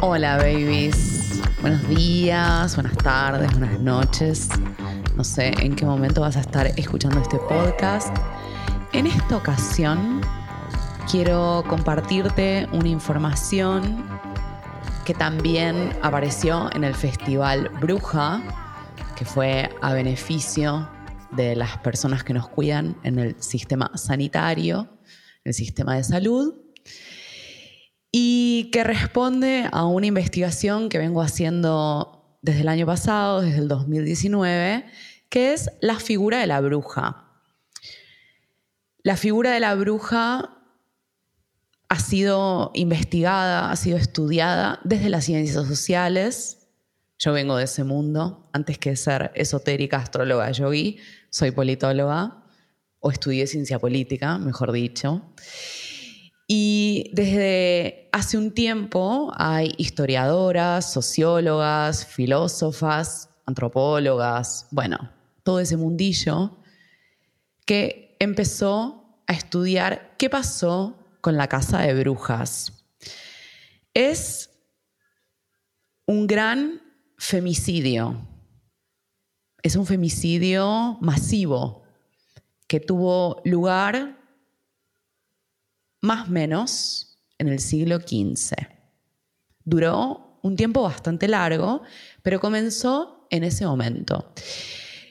Hola babies, buenos días, buenas tardes, buenas noches. No sé en qué momento vas a estar escuchando este podcast. En esta ocasión quiero compartirte una información que también apareció en el Festival Bruja, que fue a beneficio de las personas que nos cuidan en el sistema sanitario, el sistema de salud y que responde a una investigación que vengo haciendo desde el año pasado, desde el 2019, que es la figura de la bruja. La figura de la bruja ha sido investigada, ha sido estudiada desde las ciencias sociales. Yo vengo de ese mundo. Antes que ser esotérica, astróloga, yogi, soy politóloga o estudié ciencia política, mejor dicho. Y desde hace un tiempo hay historiadoras, sociólogas, filósofas, antropólogas, bueno, todo ese mundillo que empezó a estudiar qué pasó con la casa de brujas. Es un gran femicidio. Es un femicidio masivo que tuvo lugar más o menos en el siglo XV. Duró un tiempo bastante largo, pero comenzó en ese momento.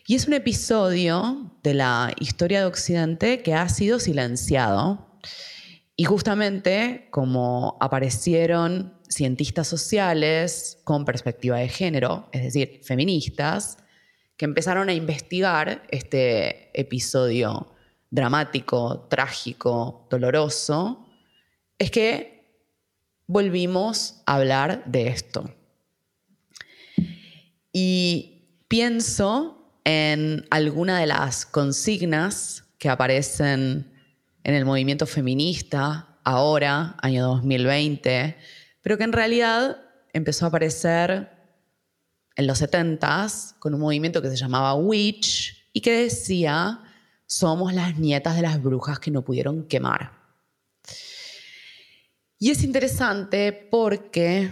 Y es un episodio de la historia de Occidente que ha sido silenciado. Y justamente como aparecieron cientistas sociales con perspectiva de género, es decir, feministas, que empezaron a investigar este episodio dramático, trágico, doloroso, es que volvimos a hablar de esto. Y pienso en alguna de las consignas que aparecen en el movimiento feminista ahora, año 2020, pero que en realidad empezó a aparecer en los 70s con un movimiento que se llamaba Witch y que decía somos las nietas de las brujas que no pudieron quemar. Y es interesante porque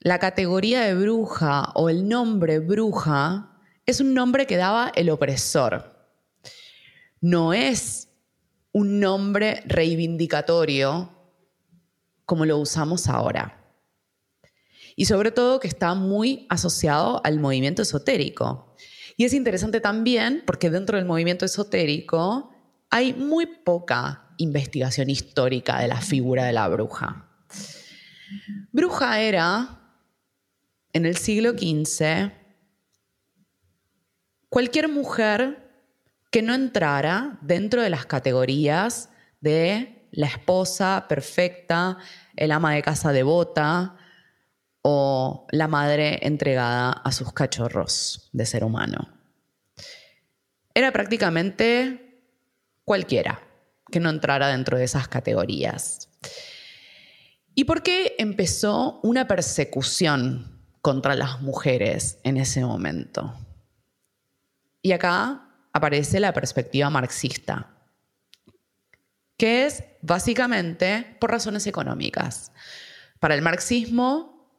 la categoría de bruja o el nombre bruja es un nombre que daba el opresor. No es un nombre reivindicatorio como lo usamos ahora. Y sobre todo que está muy asociado al movimiento esotérico. Y es interesante también porque dentro del movimiento esotérico hay muy poca investigación histórica de la figura de la bruja. Bruja era, en el siglo XV, cualquier mujer que no entrara dentro de las categorías de la esposa perfecta, el ama de casa devota, o la madre entregada a sus cachorros de ser humano. Era prácticamente cualquiera que no entrara dentro de esas categorías. ¿Y por qué empezó una persecución contra las mujeres en ese momento? Y acá aparece la perspectiva marxista, que es básicamente por razones económicas. Para el marxismo,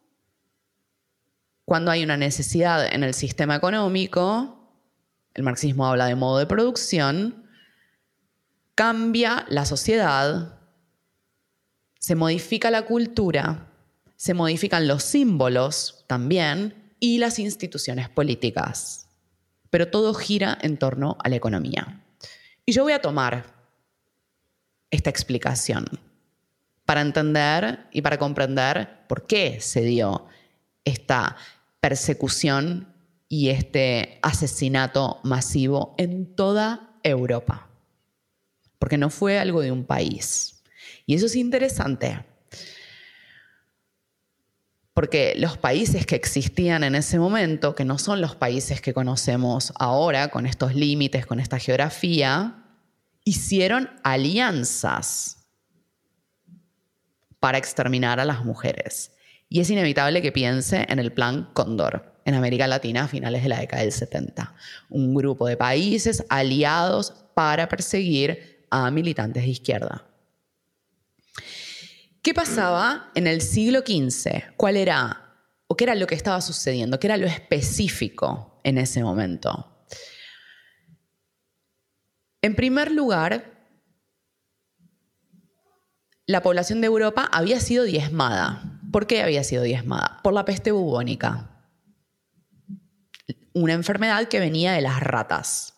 cuando hay una necesidad en el sistema económico, el marxismo habla de modo de producción, cambia la sociedad, se modifica la cultura, se modifican los símbolos también y las instituciones políticas. Pero todo gira en torno a la economía. Y yo voy a tomar esta explicación para entender y para comprender por qué se dio esta persecución y este asesinato masivo en toda Europa. Porque no fue algo de un país. Y eso es interesante. Porque los países que existían en ese momento, que no son los países que conocemos ahora, con estos límites, con esta geografía, hicieron alianzas para exterminar a las mujeres. Y es inevitable que piense en el Plan Cóndor en América Latina a finales de la década del 70. Un grupo de países aliados para perseguir a militantes de izquierda. ¿Qué pasaba en el siglo XV? ¿Cuál era o qué era lo que estaba sucediendo? ¿Qué era lo específico en ese momento? En primer lugar, la población de Europa había sido diezmada. ¿Por qué había sido diezmada? Por la peste bubónica. Una enfermedad que venía de las ratas.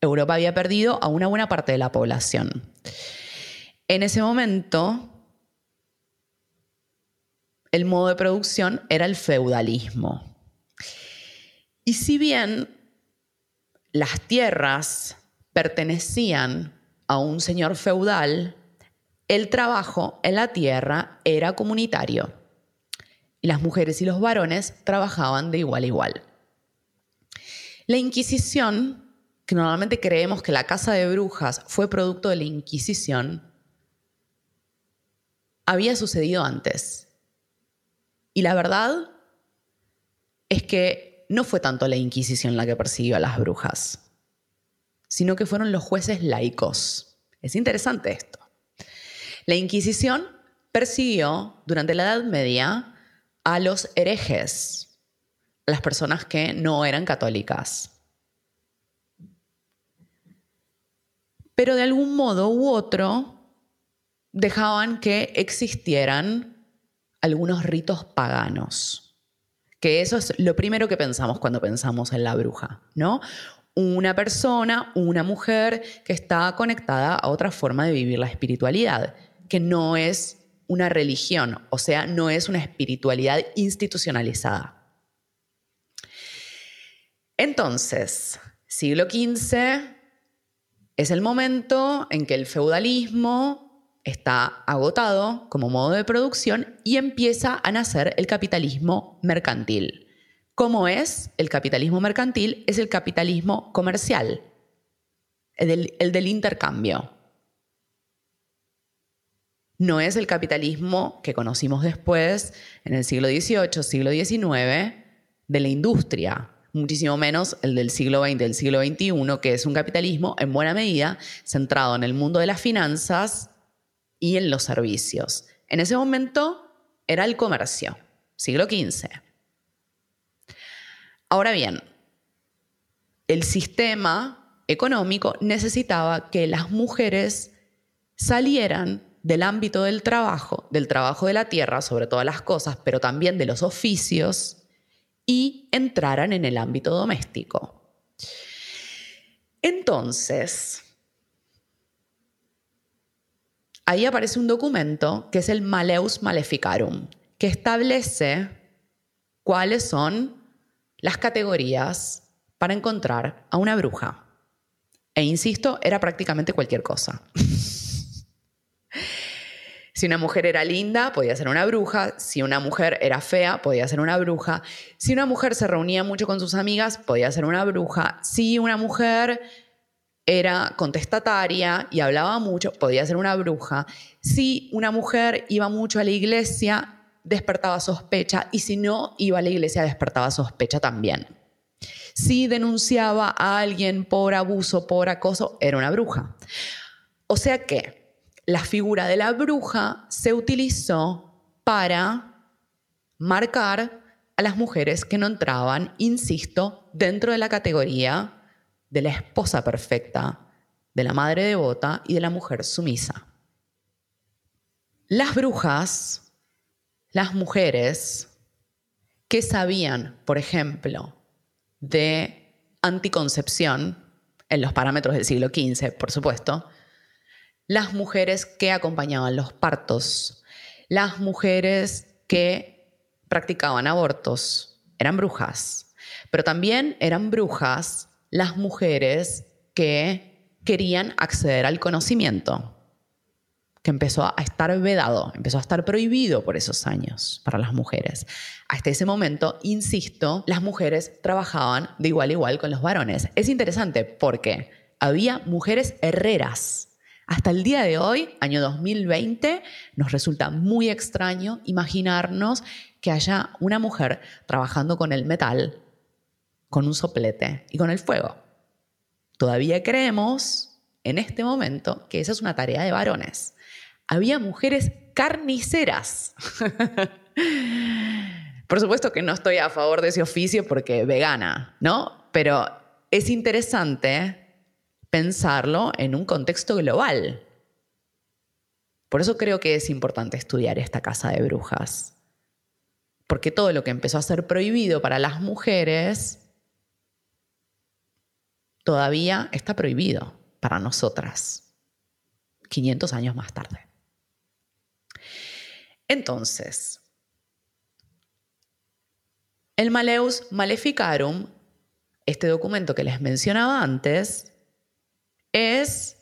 Europa había perdido a una buena parte de la población. En ese momento, el modo de producción era el feudalismo. Y si bien las tierras pertenecían a un señor feudal, el trabajo en la tierra era comunitario. Y las mujeres y los varones trabajaban de igual a igual. La Inquisición, que normalmente creemos que la casa de brujas fue producto de la Inquisición, había sucedido antes. Y la verdad es que no fue tanto la Inquisición la que persiguió a las brujas, sino que fueron los jueces laicos. Es interesante esto. La Inquisición persiguió durante la Edad Media a los herejes, a las personas que no eran católicas. Pero de algún modo u otro, dejaban que existieran algunos ritos paganos. Que eso es lo primero que pensamos cuando pensamos en la bruja, ¿no? Una persona, una mujer que está conectada a otra forma de vivir la espiritualidad, que no es una religión, o sea, no es una espiritualidad institucionalizada. Entonces, siglo XV es el momento en que el feudalismo está agotado como modo de producción y empieza a nacer el capitalismo mercantil. ¿Cómo es el capitalismo mercantil? Es el capitalismo comercial, el del, intercambio. No es el capitalismo que conocimos después, en el siglo XVIII, siglo XIX, de la industria, muchísimo menos el del siglo XX, del siglo XXI, que es un capitalismo en buena medida centrado en el mundo de las finanzas y en los servicios. En ese momento era el comercio, siglo XV. Ahora bien, el sistema económico necesitaba que las mujeres salieran del ámbito del trabajo, del trabajo de la tierra, sobre todas las cosas, pero también de los oficios, y entraran en el ámbito doméstico. Entonces, ahí aparece un documento que es el Maleus Maleficarum, que establece cuáles son las categorías para encontrar a una bruja. E insisto, era prácticamente cualquier cosa. si una mujer era linda, podía ser una bruja. Si una mujer era fea, podía ser una bruja. Si una mujer se reunía mucho con sus amigas, podía ser una bruja. Si una mujer era contestataria y hablaba mucho, podía ser una bruja. Si una mujer iba mucho a la iglesia, despertaba sospecha y si no iba a la iglesia, despertaba sospecha también. Si denunciaba a alguien por abuso, por acoso, era una bruja. O sea que la figura de la bruja se utilizó para marcar a las mujeres que no entraban, insisto, dentro de la categoría de la esposa perfecta, de la madre devota y de la mujer sumisa. Las brujas, las mujeres que sabían, por ejemplo, de anticoncepción, en los parámetros del siglo XV, por supuesto, las mujeres que acompañaban los partos, las mujeres que practicaban abortos, eran brujas, pero también eran brujas las mujeres que querían acceder al conocimiento, que empezó a estar vedado, empezó a estar prohibido por esos años para las mujeres. Hasta ese momento, insisto, las mujeres trabajaban de igual a igual con los varones. Es interesante porque había mujeres herreras, Hasta el día de hoy, año 2020, nos resulta muy extraño imaginarnos que haya una mujer trabajando con el metal, con un soplete y con el fuego. Todavía creemos en este momento que esa es una tarea de varones. Había mujeres carniceras. Por supuesto que no estoy a favor de ese oficio porque vegana, ¿no? Pero es interesante pensarlo en un contexto global. Por eso creo que es importante estudiar esta casa de brujas. Porque todo lo que empezó a ser prohibido para las mujeres todavía está prohibido para nosotras, 500 años más tarde. Entonces, el Maleus Maleficarum, este documento que les mencionaba antes, es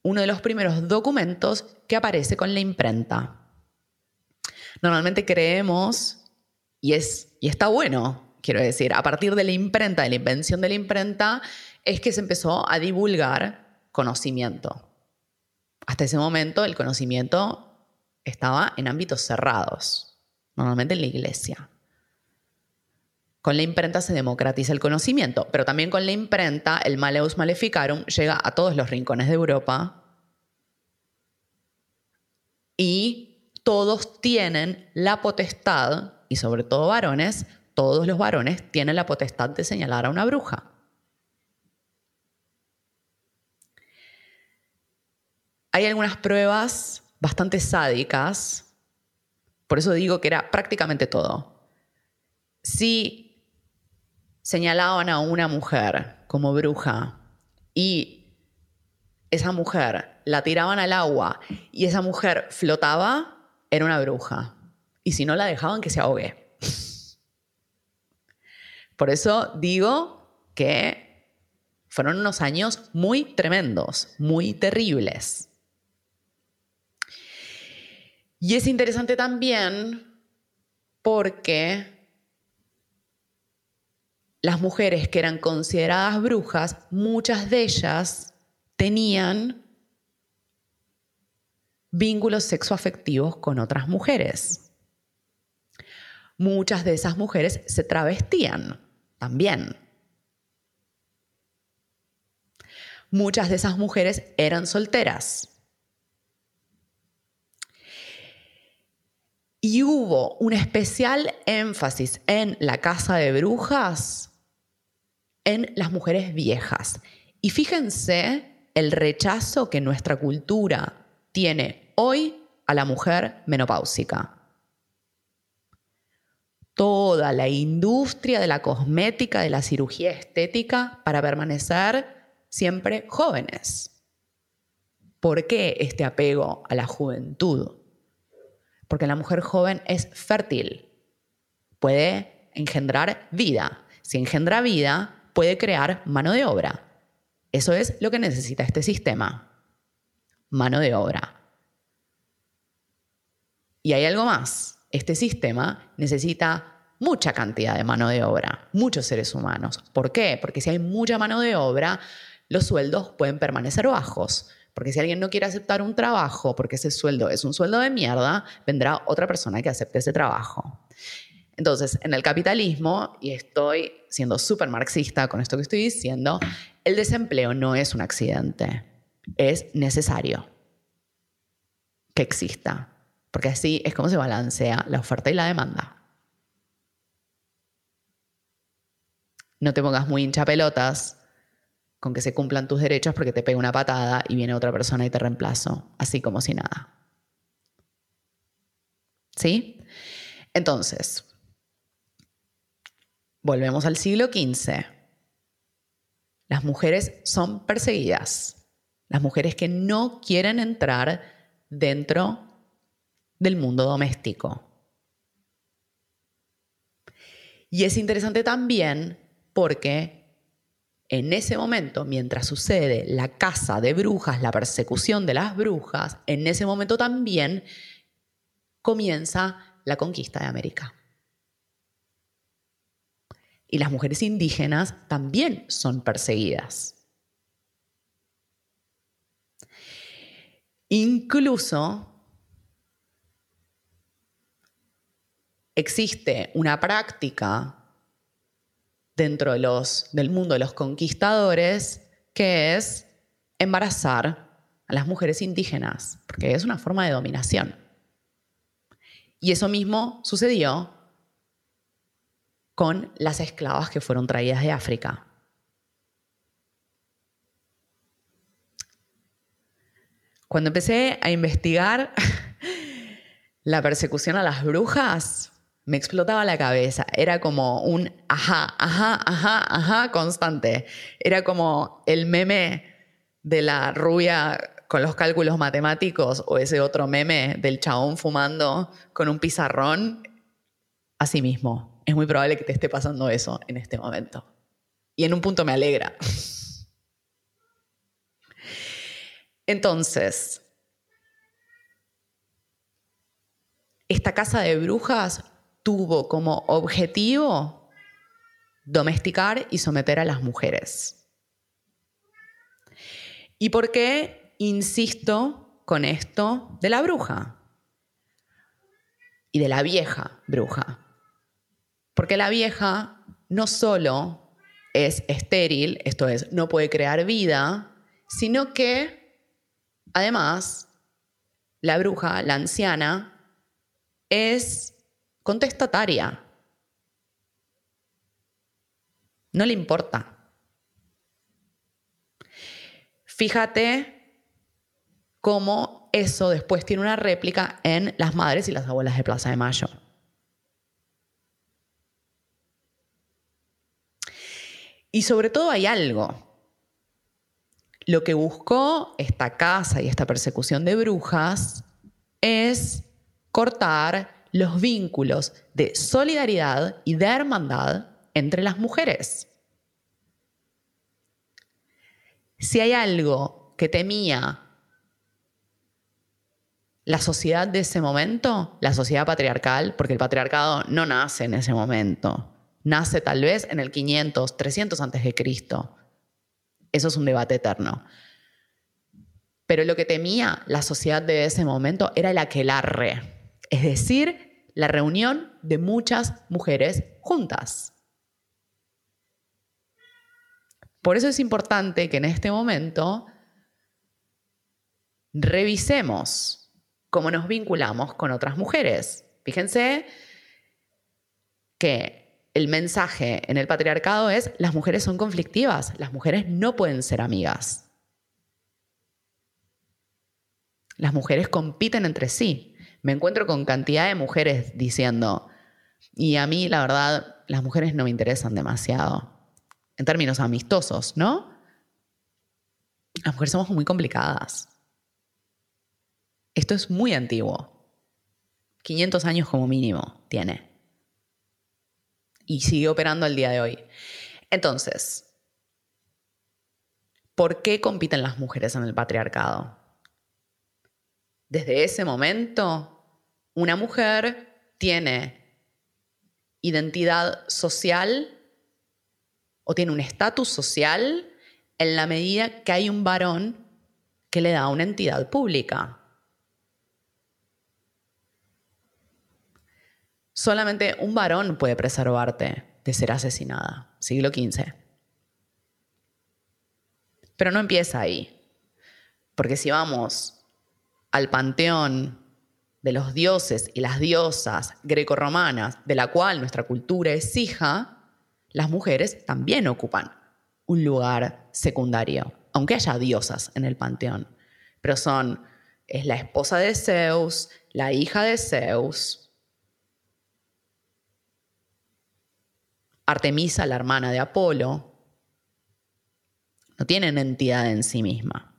uno de los primeros documentos que aparece con la imprenta. Normalmente creemos, y, es, y está bueno, quiero decir, a partir de la imprenta, de la invención de la imprenta, es que se empezó a divulgar conocimiento. Hasta ese momento el conocimiento estaba en ámbitos cerrados, normalmente en la iglesia. Con la imprenta se democratiza el conocimiento, pero también con la imprenta el Maleus Maleficarum llega a todos los rincones de Europa y todos tienen la potestad, y sobre todo varones, todos los varones tienen la potestad de señalar a una bruja. Hay algunas pruebas bastante sádicas, por eso digo que era prácticamente todo. Si señalaban a una mujer como bruja y esa mujer la tiraban al agua y esa mujer flotaba, era una bruja. Y si no la dejaban que se ahogue. Por eso digo que fueron unos años muy tremendos, muy terribles. Y es interesante también porque las mujeres que eran consideradas brujas, muchas de ellas tenían vínculos sexoafectivos con otras mujeres. Muchas de esas mujeres se travestían también. Muchas de esas mujeres eran solteras. Y hubo un especial énfasis en la casa de brujas en las mujeres viejas. Y fíjense el rechazo que nuestra cultura tiene hoy a la mujer menopáusica. Toda la industria de la cosmética, de la cirugía estética para permanecer siempre jóvenes. ¿Por qué este apego a la juventud? Porque la mujer joven es fértil, puede engendrar vida. Si engendra vida, puede crear mano de obra. Eso es lo que necesita este sistema. Mano de obra. Y hay algo más. Este sistema necesita mucha cantidad de mano de obra, muchos seres humanos. ¿Por qué? Porque si hay mucha mano de obra, los sueldos pueden permanecer bajos. Porque si alguien no quiere aceptar un trabajo porque ese sueldo es un sueldo de mierda, vendrá otra persona que acepte ese trabajo. Entonces, en el capitalismo, y estoy siendo súper marxista con esto que estoy diciendo, el desempleo no es un accidente, es necesario que exista, porque así es como se balancea la oferta y la demanda. No te pongas muy hincha pelotas con que se cumplan tus derechos porque te pega una patada y viene otra persona y te reemplazo, así como si nada. ¿Sí? Entonces, Volvemos al siglo XV. Las mujeres son perseguidas. Las mujeres que no quieren entrar dentro del mundo doméstico. Y es interesante también porque en ese momento, mientras sucede la caza de brujas, la persecución de las brujas, en ese momento también comienza la conquista de América. Y las mujeres indígenas también son perseguidas. Incluso existe una práctica dentro del mundo de los conquistadores que es embarazar a las mujeres indígenas, porque es una forma de dominación. Y eso mismo sucedió con las esclavas que fueron traídas de África. Cuando empecé a investigar la persecución a las brujas, me explotaba la cabeza. Era como un ajá, ajá, ajá, ajá constante. Era como el meme de la rubia con los cálculos matemáticos o ese otro meme del chabón fumando con un pizarrón. Así mismo, es muy probable que te esté pasando eso en este momento. Y en un punto me alegra. Entonces, esta casa de brujas tuvo como objetivo domesticar y someter a las mujeres. ¿Y por qué insisto con esto de la bruja? Y de la vieja bruja. Porque la vieja no solo es estéril, esto es, no puede crear vida, sino que Además, la bruja, la anciana, es contestataria. No le importa. Fíjate cómo eso después tiene una réplica en las madres y las abuelas de Plaza de Mayo. Y sobre todo hay algo lo que buscó esta casa y esta persecución de brujas es cortar los vínculos de solidaridad y de hermandad entre las mujeres. Si hay algo que temía la sociedad de ese momento, la sociedad patriarcal, porque el patriarcado no nace en ese momento, nace tal vez en el 500, 300 antes de Cristo. Eso es un debate eterno. Pero lo que temía la sociedad de ese momento era el aquelarre, es decir, la reunión de muchas mujeres juntas. Por eso es importante que en este momento revisemos cómo nos vinculamos con otras mujeres. Fíjense que el mensaje en el patriarcado es las mujeres son conflictivas, las mujeres no pueden ser amigas. Las mujeres compiten entre sí. Me encuentro con cantidad de mujeres diciendo, y a mí la verdad, las mujeres no me interesan demasiado, en términos amistosos, ¿no? Las mujeres somos muy complicadas. Esto es muy antiguo. 500 años como mínimo tiene y sigue operando al día de hoy. Entonces, ¿por qué compiten las mujeres en el patriarcado? Desde ese momento, una mujer tiene identidad social o tiene un estatus social en la medida que hay un varón que le da una entidad pública. Solamente un varón puede preservarte de ser asesinada. Siglo XV. Pero no empieza ahí. Porque si vamos al panteón de los dioses y las diosas grecorromanas, de la cual nuestra cultura es hija, las mujeres también ocupan un lugar secundario, aunque haya diosas en el panteón. Pero son, es la esposa de Zeus, la hija de Zeus, Artemisa, la hermana de Apolo, no tienen entidad en sí misma.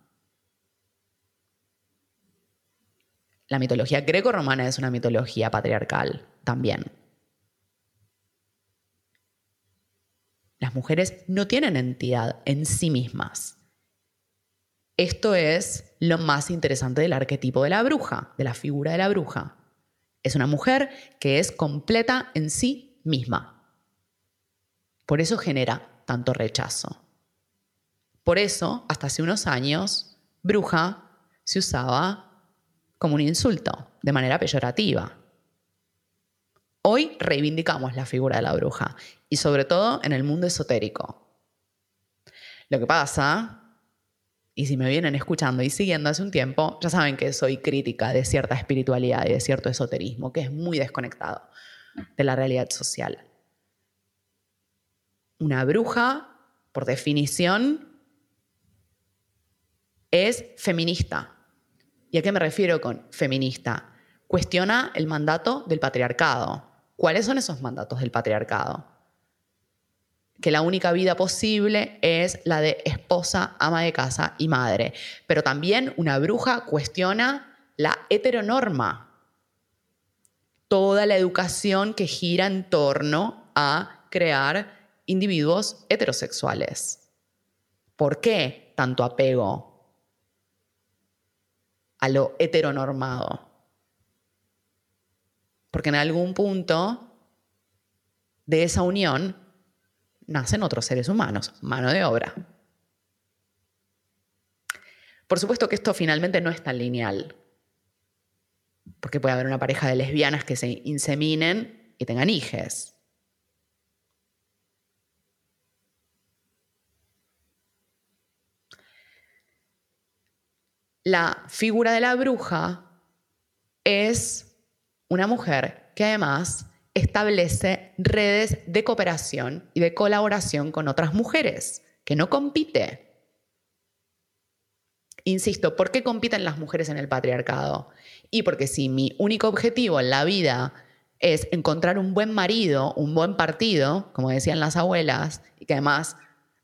La mitología greco-romana es una mitología patriarcal también. Las mujeres no tienen entidad en sí mismas. Esto es lo más interesante del arquetipo de la bruja, de la figura de la bruja. Es una mujer que es completa en sí misma. Por eso genera tanto rechazo. Por eso, hasta hace unos años, bruja se usaba como un insulto, de manera peyorativa. Hoy reivindicamos la figura de la bruja y sobre todo en el mundo esotérico. Lo que pasa, y si me vienen escuchando y siguiendo hace un tiempo, ya saben que soy crítica de cierta espiritualidad y de cierto esoterismo, que es muy desconectado de la realidad social. Una bruja, por definición, es feminista. ¿Y a qué me refiero con feminista? Cuestiona el mandato del patriarcado. ¿Cuáles son esos mandatos del patriarcado? Que la única vida posible es la de esposa, ama de casa y madre. Pero también una bruja cuestiona la heteronorma. Toda la educación que gira en torno a crear individuos heterosexuales. ¿Por qué tanto apego a lo heteronormado. Porque en algún punto de esa unión nacen otros seres humanos, mano de obra. Por supuesto que esto finalmente no es tan lineal, porque puede haber una pareja de lesbianas que se inseminen y tengan hijes. La figura de la bruja es una mujer que además establece redes de cooperación y de colaboración con otras mujeres, que no compite. Insisto, ¿por qué compiten las mujeres en el patriarcado? Y porque si mi único objetivo en la vida es encontrar un buen marido, un buen partido, como decían las abuelas, y que además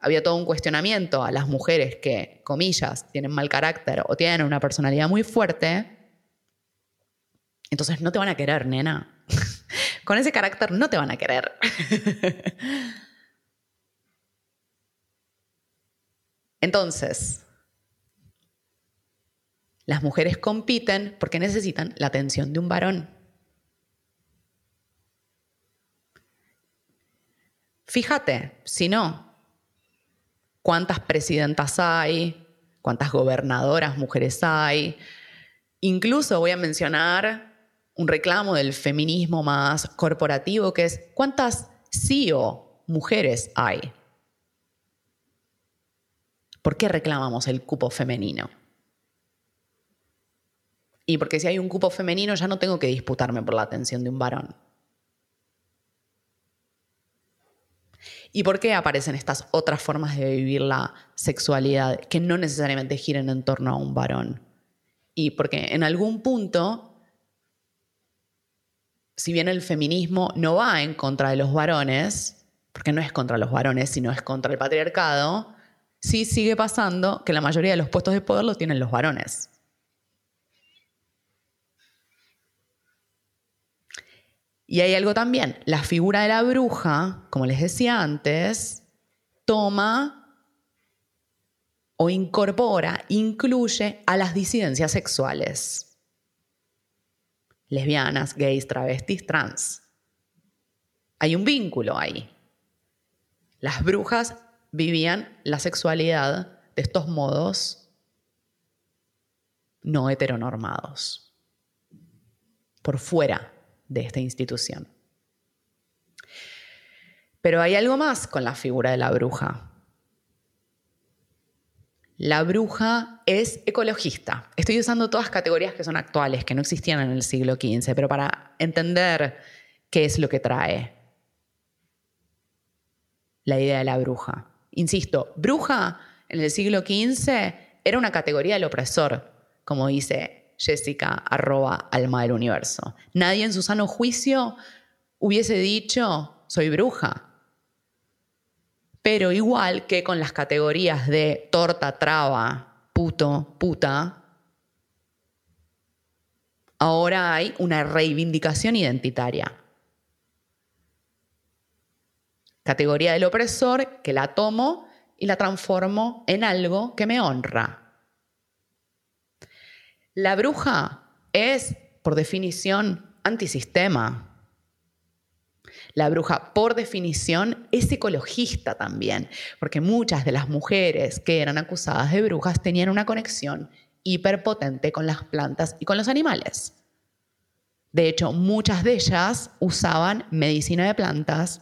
había todo un cuestionamiento a las mujeres que, comillas, tienen mal carácter o tienen una personalidad muy fuerte, entonces no te van a querer, nena. Con ese carácter no te van a querer. Entonces, las mujeres compiten porque necesitan la atención de un varón. Fíjate, si no, cuántas presidentas hay, cuántas gobernadoras mujeres hay. Incluso voy a mencionar un reclamo del feminismo más corporativo, que es cuántas CEO mujeres hay. ¿Por qué reclamamos el cupo femenino? Y porque si hay un cupo femenino ya no tengo que disputarme por la atención de un varón. ¿Y por qué aparecen estas otras formas de vivir la sexualidad que no necesariamente giren en torno a un varón? Y porque en algún punto, si bien el feminismo no va en contra de los varones, porque no es contra los varones, sino es contra el patriarcado, sí sigue pasando que la mayoría de los puestos de poder los tienen los varones. Y hay algo también, la figura de la bruja, como les decía antes, toma o incorpora, incluye a las disidencias sexuales. Lesbianas, gays, travestis, trans. Hay un vínculo ahí. Las brujas vivían la sexualidad de estos modos no heteronormados, por fuera de esta institución. Pero hay algo más con la figura de la bruja. La bruja es ecologista. Estoy usando todas categorías que son actuales, que no existían en el siglo XV, pero para entender qué es lo que trae la idea de la bruja. Insisto, bruja en el siglo XV era una categoría del opresor, como dice Jessica, arroba alma del universo. Nadie en su sano juicio hubiese dicho, soy bruja. Pero igual que con las categorías de torta, traba, puto, puta, ahora hay una reivindicación identitaria. Categoría del opresor que la tomo y la transformo en algo que me honra. La bruja es, por definición, antisistema. La bruja, por definición, es ecologista también, porque muchas de las mujeres que eran acusadas de brujas tenían una conexión hiperpotente con las plantas y con los animales. De hecho, muchas de ellas usaban medicina de plantas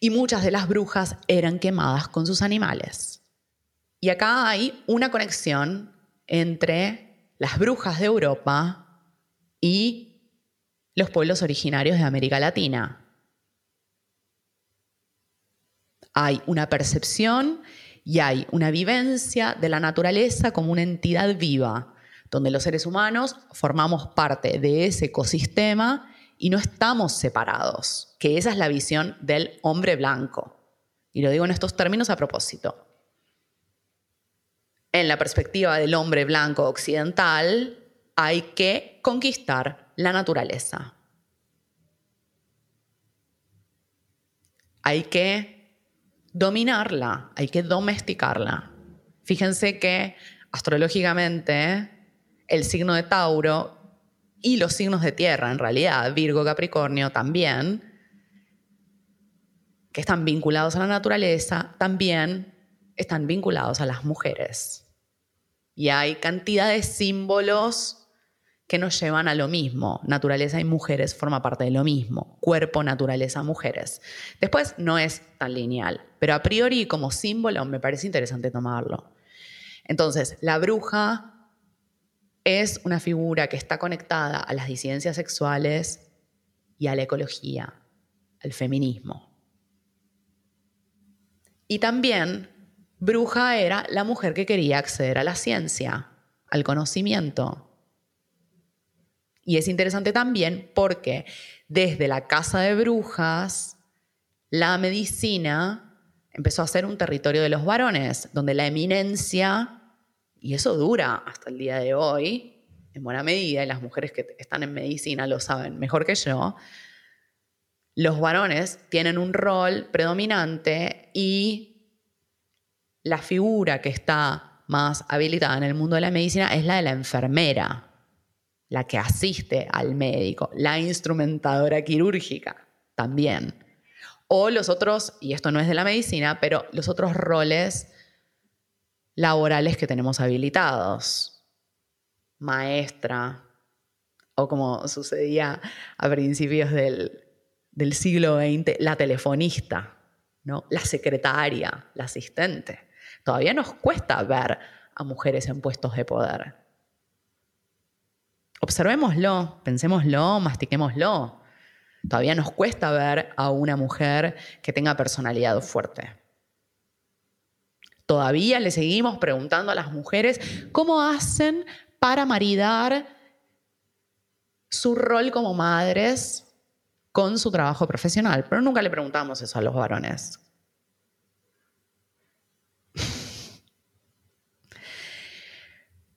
y muchas de las brujas eran quemadas con sus animales. Y acá hay una conexión entre las brujas de Europa y los pueblos originarios de América Latina. Hay una percepción y hay una vivencia de la naturaleza como una entidad viva, donde los seres humanos formamos parte de ese ecosistema y no estamos separados, que esa es la visión del hombre blanco. Y lo digo en estos términos a propósito. En la perspectiva del hombre blanco occidental, hay que conquistar la naturaleza. Hay que dominarla, hay que domesticarla. Fíjense que astrológicamente el signo de Tauro y los signos de tierra, en realidad, Virgo, Capricornio también, que están vinculados a la naturaleza, también están vinculados a las mujeres. Y hay cantidad de símbolos que nos llevan a lo mismo. Naturaleza y mujeres forma parte de lo mismo. Cuerpo, naturaleza, mujeres. Después no es tan lineal, pero a priori como símbolo me parece interesante tomarlo. Entonces, la bruja es una figura que está conectada a las disidencias sexuales y a la ecología, al feminismo. Y también bruja era la mujer que quería acceder a la ciencia, al conocimiento. Y es interesante también porque desde la casa de brujas, la medicina empezó a ser un territorio de los varones, donde la eminencia y eso dura hasta el día de hoy, en buena medida, y las mujeres que están en medicina lo saben mejor que yo, los varones tienen un rol predominante y la figura que está más habilitada en el mundo de la medicina es la de la enfermera, la que asiste al médico, la instrumentadora quirúrgica también. O los otros, y esto no es de la medicina, pero los otros roles laborales que tenemos habilitados. Maestra, o como sucedía a principios del, siglo XX, la telefonista, ¿no? la secretaria, la asistente. Todavía nos cuesta ver a mujeres en puestos de poder. Observémoslo, pensémoslo, mastiquémoslo. Todavía nos cuesta ver a una mujer que tenga personalidad fuerte. Todavía le seguimos preguntando a las mujeres cómo hacen para maridar su rol como madres con su trabajo profesional, pero nunca le preguntamos eso a los varones.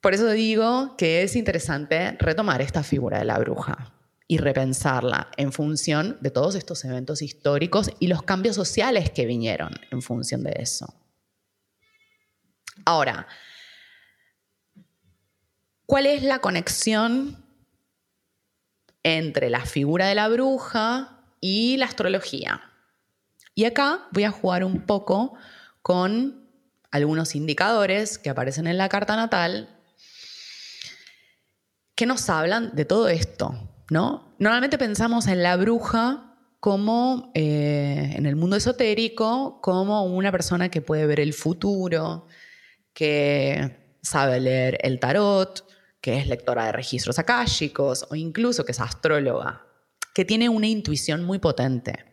Por eso digo que es interesante retomar esta figura de la bruja y repensarla en función de todos estos eventos históricos y los cambios sociales que vinieron en función de eso. Ahora, ¿cuál es la conexión entre la figura de la bruja y la astrología? Y acá voy a jugar un poco con algunos indicadores que aparecen en la carta natal que nos hablan de todo esto, ¿no? Normalmente pensamos en la bruja como eh, en el mundo esotérico, como una persona que puede ver el futuro, que sabe leer el tarot, que es lectora de registros akáshicos o incluso que es astróloga, que tiene una intuición muy potente.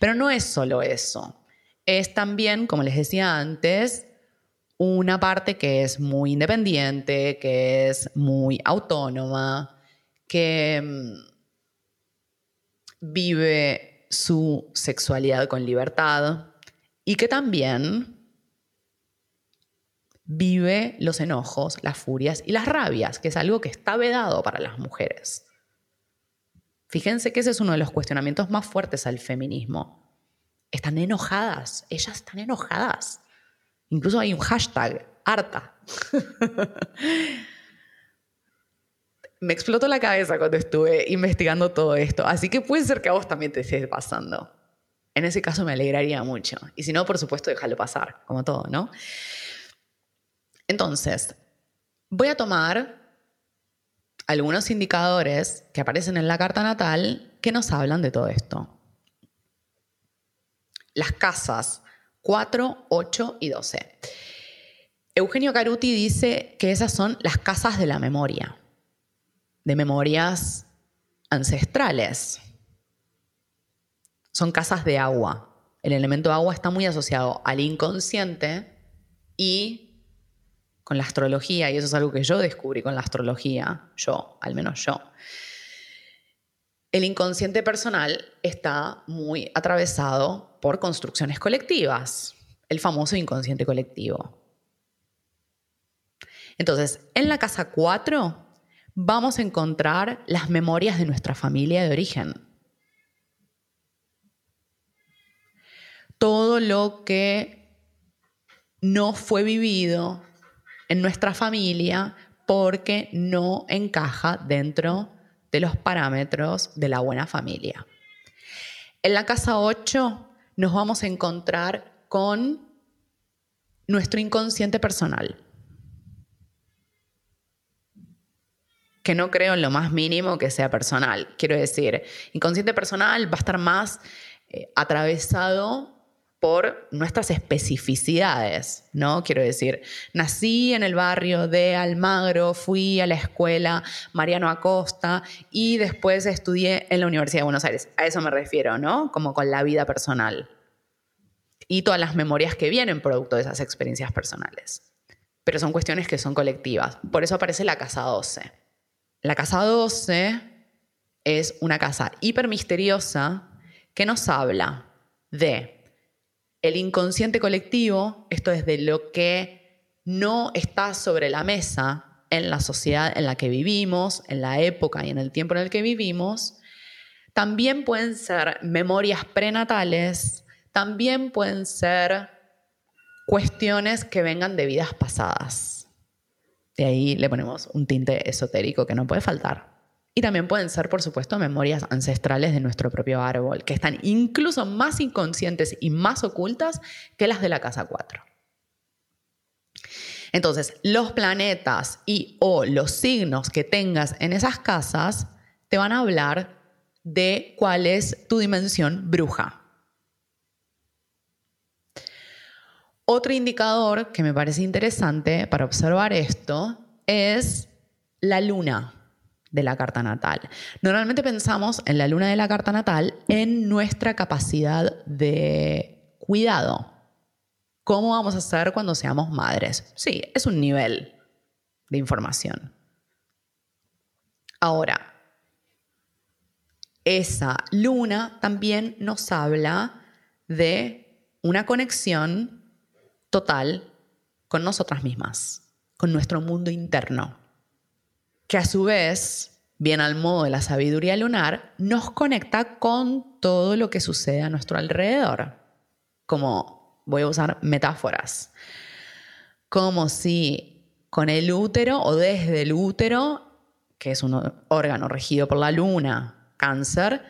Pero no es solo eso, es también, como les decía antes, una parte que es muy independiente, que es muy autónoma, que mm, vive su sexualidad con libertad y que también vive los enojos, las furias y las rabias, que es algo que está vedado para las mujeres. Fíjense que ese es uno de los cuestionamientos más fuertes al feminismo. Están enojadas, ellas están enojadas. Incluso hay un hashtag, harta. Me explotó la cabeza cuando estuve investigando todo esto, así que puede ser que a vos también te esté pasando. En ese caso me alegraría mucho. Y si no, por supuesto, déjalo pasar, como todo, ¿no? Entonces, voy a tomar algunos indicadores que aparecen en la carta natal que nos hablan de todo esto. Las casas 4, 8 y 12. Eugenio Caruti dice que esas son las casas de la memoria, de memorias ancestrales. Son casas de agua. El elemento agua está muy asociado al inconsciente y con la astrología, y eso es algo que yo descubrí con la astrología, yo, al menos yo. El inconsciente personal está muy atravesado por construcciones colectivas, el famoso inconsciente colectivo. Entonces, en la casa 4 vamos a encontrar las memorias de nuestra familia de origen. Todo lo que no fue vivido en nuestra familia porque no encaja dentro de los parámetros de la buena familia. En la casa 8 nos vamos a encontrar con nuestro inconsciente personal. que no creo en lo más mínimo que sea personal. Quiero decir, inconsciente personal va a estar más eh, atravesado por nuestras especificidades, ¿no? Quiero decir, nací en el barrio de Almagro, fui a la escuela Mariano Acosta y después estudié en la Universidad de Buenos Aires. A eso me refiero, ¿no? Como con la vida personal. Y todas las memorias que vienen producto de esas experiencias personales. Pero son cuestiones que son colectivas. Por eso aparece la casa 12. La casa 12 es una casa hipermisteriosa que nos habla de el inconsciente colectivo, esto es de lo que no está sobre la mesa en la sociedad en la que vivimos, en la época y en el tiempo en el que vivimos. También pueden ser memorias prenatales, también pueden ser cuestiones que vengan de vidas pasadas. De ahí le ponemos un tinte esotérico que no puede faltar. Y también pueden ser, por supuesto, memorias ancestrales de nuestro propio árbol, que están incluso más inconscientes y más ocultas que las de la casa 4. Entonces, los planetas y o los signos que tengas en esas casas te van a hablar de cuál es tu dimensión bruja. Otro indicador que me parece interesante para observar esto es la luna de la carta natal. Normalmente pensamos en la luna de la carta natal en nuestra capacidad de cuidado. ¿Cómo vamos a hacer cuando seamos madres? Sí, es un nivel de información. Ahora, esa luna también nos habla de una conexión total con nosotras mismas, con nuestro mundo interno, que a su vez, bien al modo de la sabiduría lunar, nos conecta con todo lo que sucede a nuestro alrededor. Como voy a usar metáforas, como si con el útero o desde el útero, que es un órgano regido por la luna, cáncer,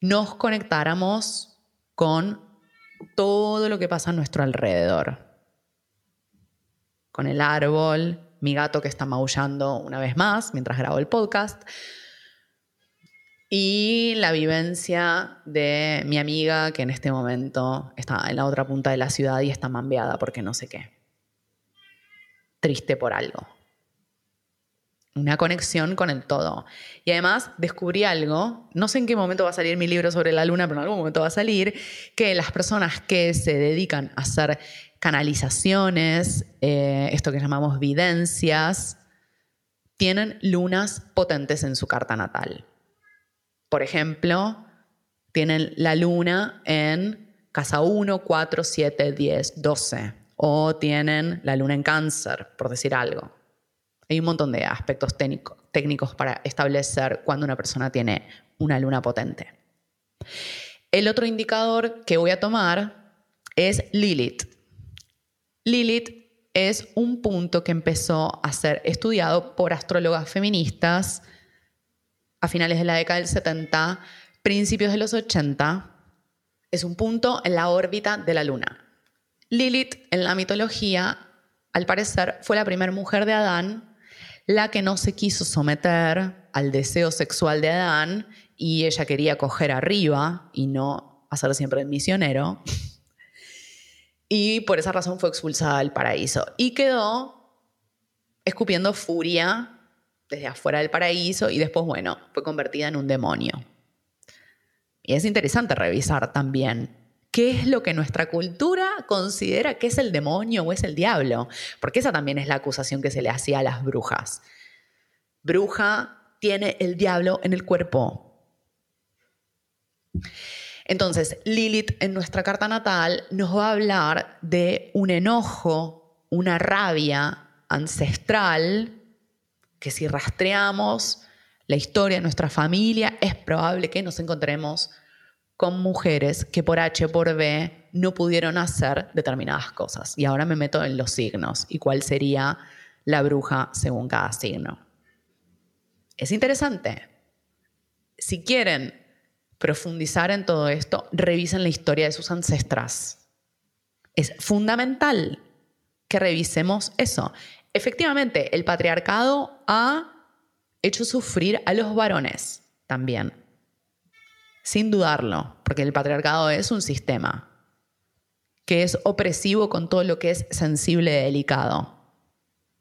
nos conectáramos con todo lo que pasa a nuestro alrededor con el árbol, mi gato que está maullando una vez más mientras grabo el podcast, y la vivencia de mi amiga que en este momento está en la otra punta de la ciudad y está mambeada porque no sé qué. Triste por algo. Una conexión con el todo. Y además descubrí algo, no sé en qué momento va a salir mi libro sobre la luna, pero en algún momento va a salir, que las personas que se dedican a hacer canalizaciones, eh, esto que llamamos videncias, tienen lunas potentes en su carta natal. Por ejemplo, tienen la luna en casa 1, 4, 7, 10, 12. O tienen la luna en cáncer, por decir algo. Hay un montón de aspectos técnicos para establecer cuando una persona tiene una luna potente. El otro indicador que voy a tomar es Lilith. Lilith es un punto que empezó a ser estudiado por astrólogas feministas a finales de la década del 70, principios de los 80. Es un punto en la órbita de la Luna. Lilith en la mitología, al parecer, fue la primera mujer de Adán la que no se quiso someter al deseo sexual de Adán y ella quería coger arriba y no hacer siempre el misionero. Y por esa razón fue expulsada del paraíso. Y quedó escupiendo furia desde afuera del paraíso y después, bueno, fue convertida en un demonio. Y es interesante revisar también qué es lo que nuestra cultura considera que es el demonio o es el diablo, porque esa también es la acusación que se le hacía a las brujas. Bruja tiene el diablo en el cuerpo. Entonces, Lilith en nuestra carta natal nos va a hablar de un enojo, una rabia ancestral, que si rastreamos la historia de nuestra familia, es probable que nos encontremos con mujeres que por H, por B, no pudieron hacer determinadas cosas. Y ahora me meto en los signos y cuál sería la bruja según cada signo. Es interesante. Si quieren profundizar en todo esto, revisen la historia de sus ancestras. Es fundamental que revisemos eso. Efectivamente, el patriarcado ha hecho sufrir a los varones también, sin dudarlo, porque el patriarcado es un sistema que es opresivo con todo lo que es sensible y delicado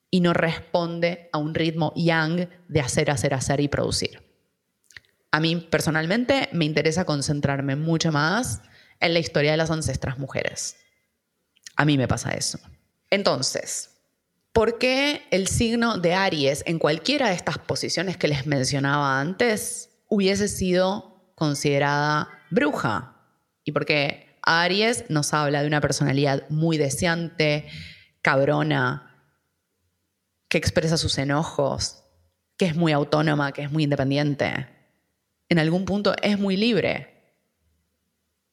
y no responde a un ritmo yang de hacer, hacer, hacer y producir. A mí personalmente me interesa concentrarme mucho más en la historia de las ancestras mujeres. A mí me pasa eso. Entonces, ¿por qué el signo de Aries en cualquiera de estas posiciones que les mencionaba antes hubiese sido considerada bruja? Y porque Aries nos habla de una personalidad muy deseante, cabrona, que expresa sus enojos, que es muy autónoma, que es muy independiente en algún punto es muy libre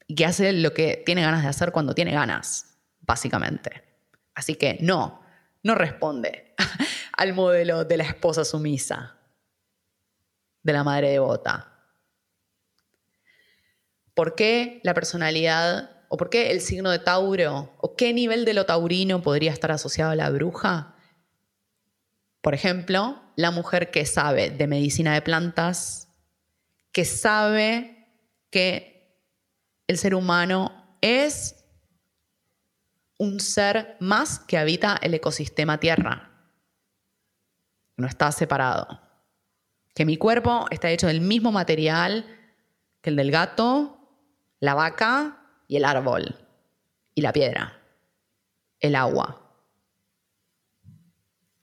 y que hace lo que tiene ganas de hacer cuando tiene ganas, básicamente. Así que no, no responde al modelo de la esposa sumisa, de la madre devota. ¿Por qué la personalidad o por qué el signo de Tauro o qué nivel de lo taurino podría estar asociado a la bruja? Por ejemplo, la mujer que sabe de medicina de plantas, que sabe que el ser humano es un ser más que habita el ecosistema Tierra. No está separado. Que mi cuerpo está hecho del mismo material que el del gato, la vaca y el árbol, y la piedra, el agua.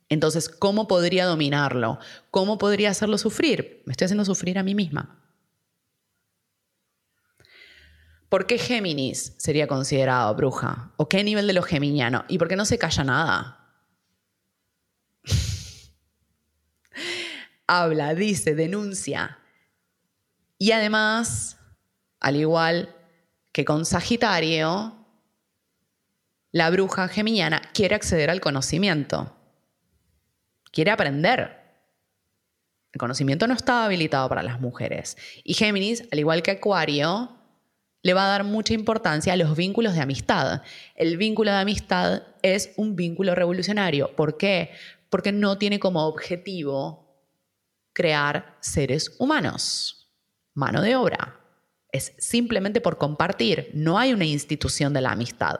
Entonces, ¿cómo podría dominarlo? ¿Cómo podría hacerlo sufrir? Me estoy haciendo sufrir a mí misma. ¿Por qué Géminis sería considerado bruja? ¿O qué nivel de lo geminiano? ¿Y por qué no se calla nada? Habla, dice, denuncia. Y además, al igual que con Sagitario, la bruja geminiana quiere acceder al conocimiento. Quiere aprender. El conocimiento no está habilitado para las mujeres. Y Géminis, al igual que Acuario, le va a dar mucha importancia a los vínculos de amistad. El vínculo de amistad es un vínculo revolucionario. ¿Por qué? Porque no tiene como objetivo crear seres humanos, mano de obra. Es simplemente por compartir, no hay una institución de la amistad.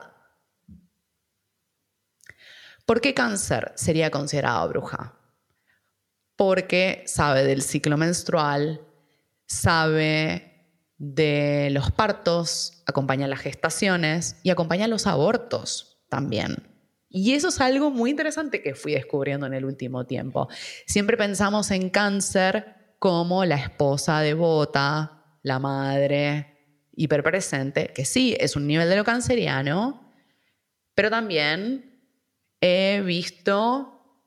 ¿Por qué cáncer sería considerado bruja? Porque sabe del ciclo menstrual, sabe de los partos, acompaña las gestaciones y acompaña los abortos también. Y eso es algo muy interesante que fui descubriendo en el último tiempo. Siempre pensamos en cáncer como la esposa devota, la madre hiperpresente, que sí, es un nivel de lo canceriano, pero también he visto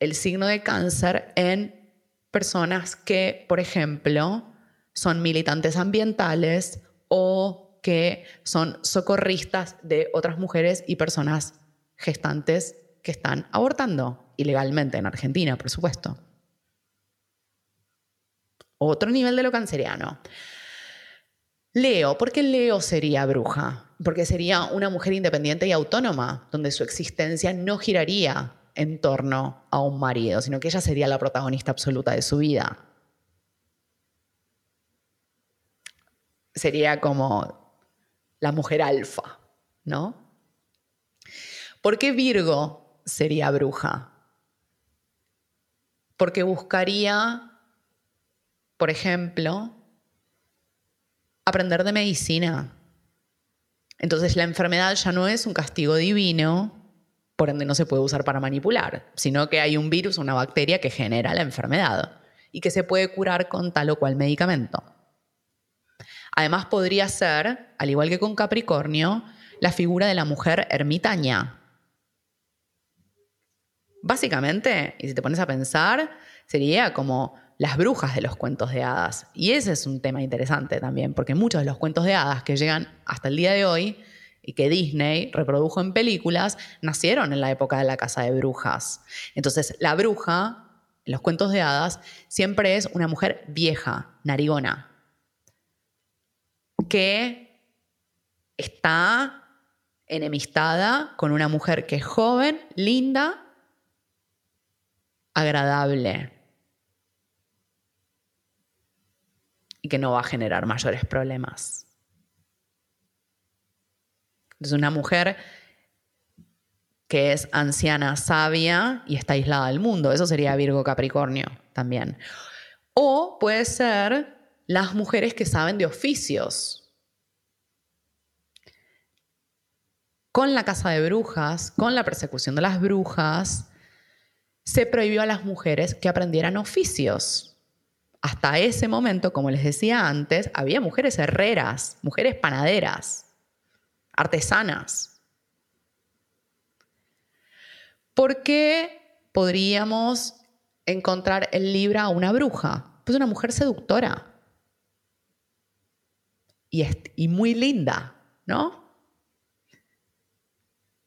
el signo de cáncer en personas que, por ejemplo, son militantes ambientales o que son socorristas de otras mujeres y personas gestantes que están abortando ilegalmente en Argentina, por supuesto. Otro nivel de lo canceriano. Leo, ¿por qué Leo sería bruja? Porque sería una mujer independiente y autónoma, donde su existencia no giraría en torno a un marido, sino que ella sería la protagonista absoluta de su vida. Sería como la mujer alfa, ¿no? ¿Por qué Virgo sería bruja? Porque buscaría, por ejemplo, aprender de medicina. Entonces la enfermedad ya no es un castigo divino, por ende no se puede usar para manipular, sino que hay un virus, una bacteria que genera la enfermedad y que se puede curar con tal o cual medicamento. Además podría ser, al igual que con Capricornio, la figura de la mujer ermitaña, Básicamente, y si te pones a pensar, sería como las brujas de los cuentos de hadas. Y ese es un tema interesante también, porque muchos de los cuentos de hadas que llegan hasta el día de hoy y que Disney reprodujo en películas, nacieron en la época de la casa de brujas. Entonces, la bruja, en los cuentos de hadas, siempre es una mujer vieja, narigona, que está enemistada con una mujer que es joven, linda agradable y que no va a generar mayores problemas. Es una mujer que es anciana, sabia y está aislada del mundo. Eso sería Virgo Capricornio también. O puede ser las mujeres que saben de oficios. Con la casa de brujas, con la persecución de las brujas, se prohibió a las mujeres que aprendieran oficios. Hasta ese momento, como les decía antes, había mujeres herreras, mujeres panaderas, artesanas. ¿Por qué podríamos encontrar en Libra a una bruja? Pues una mujer seductora y, muy linda, ¿no?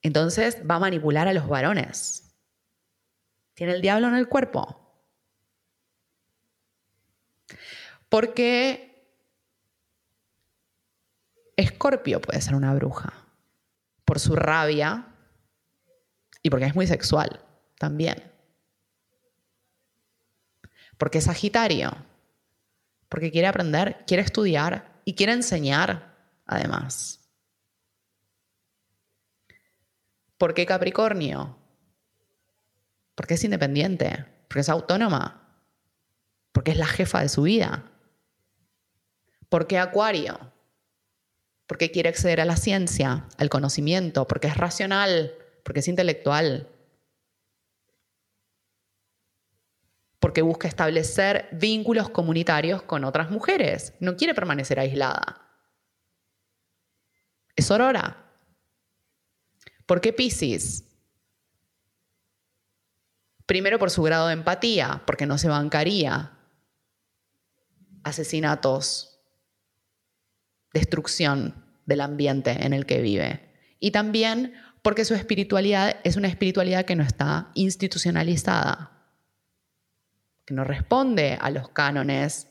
Entonces va a manipular a los varones. Tiene el diablo en el cuerpo. Porque Escorpio puede ser una bruja por su rabia y porque es muy sexual también. Porque es Sagitario, porque quiere aprender, quiere estudiar y quiere enseñar además. ¿Por qué Capricornio? Porque es independiente, porque es autónoma, porque es la jefa de su vida. ¿Por qué Acuario? Porque quiere acceder a la ciencia, al conocimiento, porque es racional, porque es intelectual. Porque busca establecer vínculos comunitarios con otras mujeres. No quiere permanecer aislada. Es Aurora. ¿Por qué Pisces? Primero por su grado de empatía, porque no se bancaría asesinatos, destrucción del ambiente en el que vive. Y también porque su espiritualidad es una espiritualidad que no está institucionalizada, que no responde a los cánones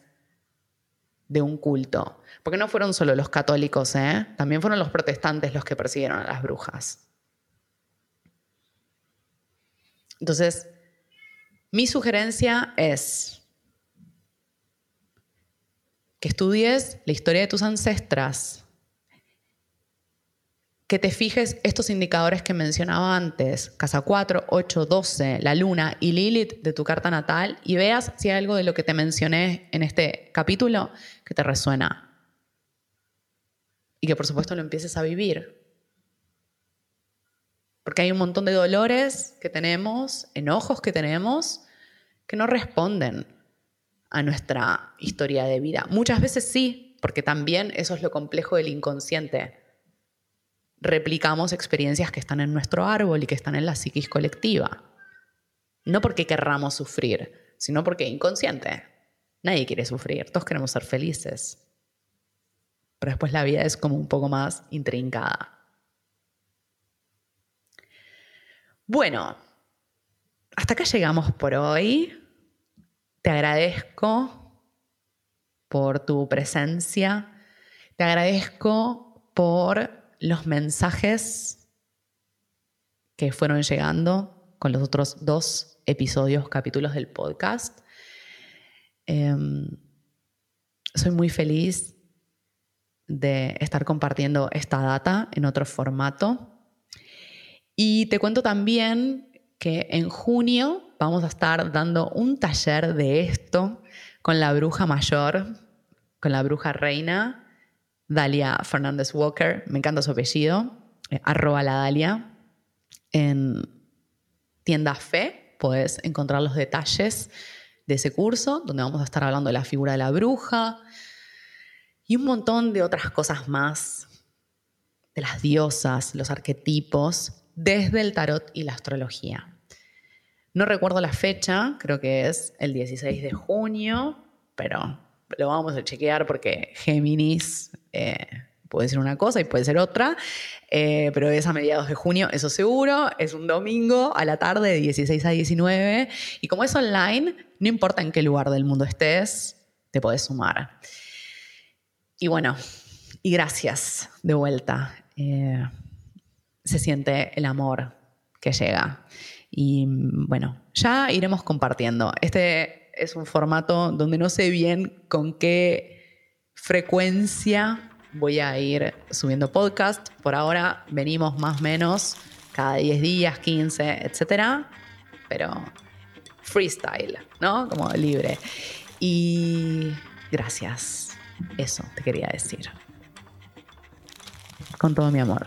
de un culto. Porque no fueron solo los católicos, ¿eh? también fueron los protestantes los que persiguieron a las brujas. Entonces, mi sugerencia es que estudies la historia de tus ancestras, que te fijes estos indicadores que mencionaba antes, casa 4, 8, 12, la luna y Lilith de tu carta natal y veas si hay algo de lo que te mencioné en este capítulo que te resuena. Y que por supuesto lo empieces a vivir. Porque hay un montón de dolores que tenemos, enojos que tenemos, que no responden a nuestra historia de vida. Muchas veces sí, porque también eso es lo complejo del inconsciente. Replicamos experiencias que están en nuestro árbol y que están en la psiquis colectiva. No porque querramos sufrir, sino porque inconsciente. Nadie quiere sufrir, todos queremos ser felices. Pero después la vida es como un poco más intrincada. Bueno, hasta acá llegamos por hoy. Te agradezco por tu presencia. Te agradezco por los mensajes que fueron llegando con los otros dos episodios, capítulos del podcast. Em, soy muy feliz de estar compartiendo esta data en otro formato. Y te cuento también que en junio vamos a estar dando un taller de esto con la bruja mayor, con la bruja reina, Dalia Fernández Walker, me encanta su apellido, eh, arroba la Dalia. En tienda Fe puedes encontrar los detalles de ese curso, donde vamos a estar hablando de la figura de la bruja y un montón de otras cosas más, de las diosas, los arquetipos, desde el tarot y la astrología. No recuerdo la fecha, creo que es el 16 de junio, pero lo vamos a chequear porque Géminis eh, puede ser una cosa y puede ser otra, eh, pero es a mediados de junio, eso seguro, es un domingo a la tarde de 16 a 19 y como es online, no importa en qué lugar del mundo estés, te podés sumar. Y bueno, y gracias de vuelta. Eh, se siente el amor que llega. Y bueno, ya iremos compartiendo. Este es un formato donde no sé bien con qué frecuencia voy a ir subiendo podcast. Por ahora venimos más o menos cada 10 días, 15, etcétera, pero freestyle, ¿no? Como libre. Y gracias. Eso te quería decir. Con todo mi amor.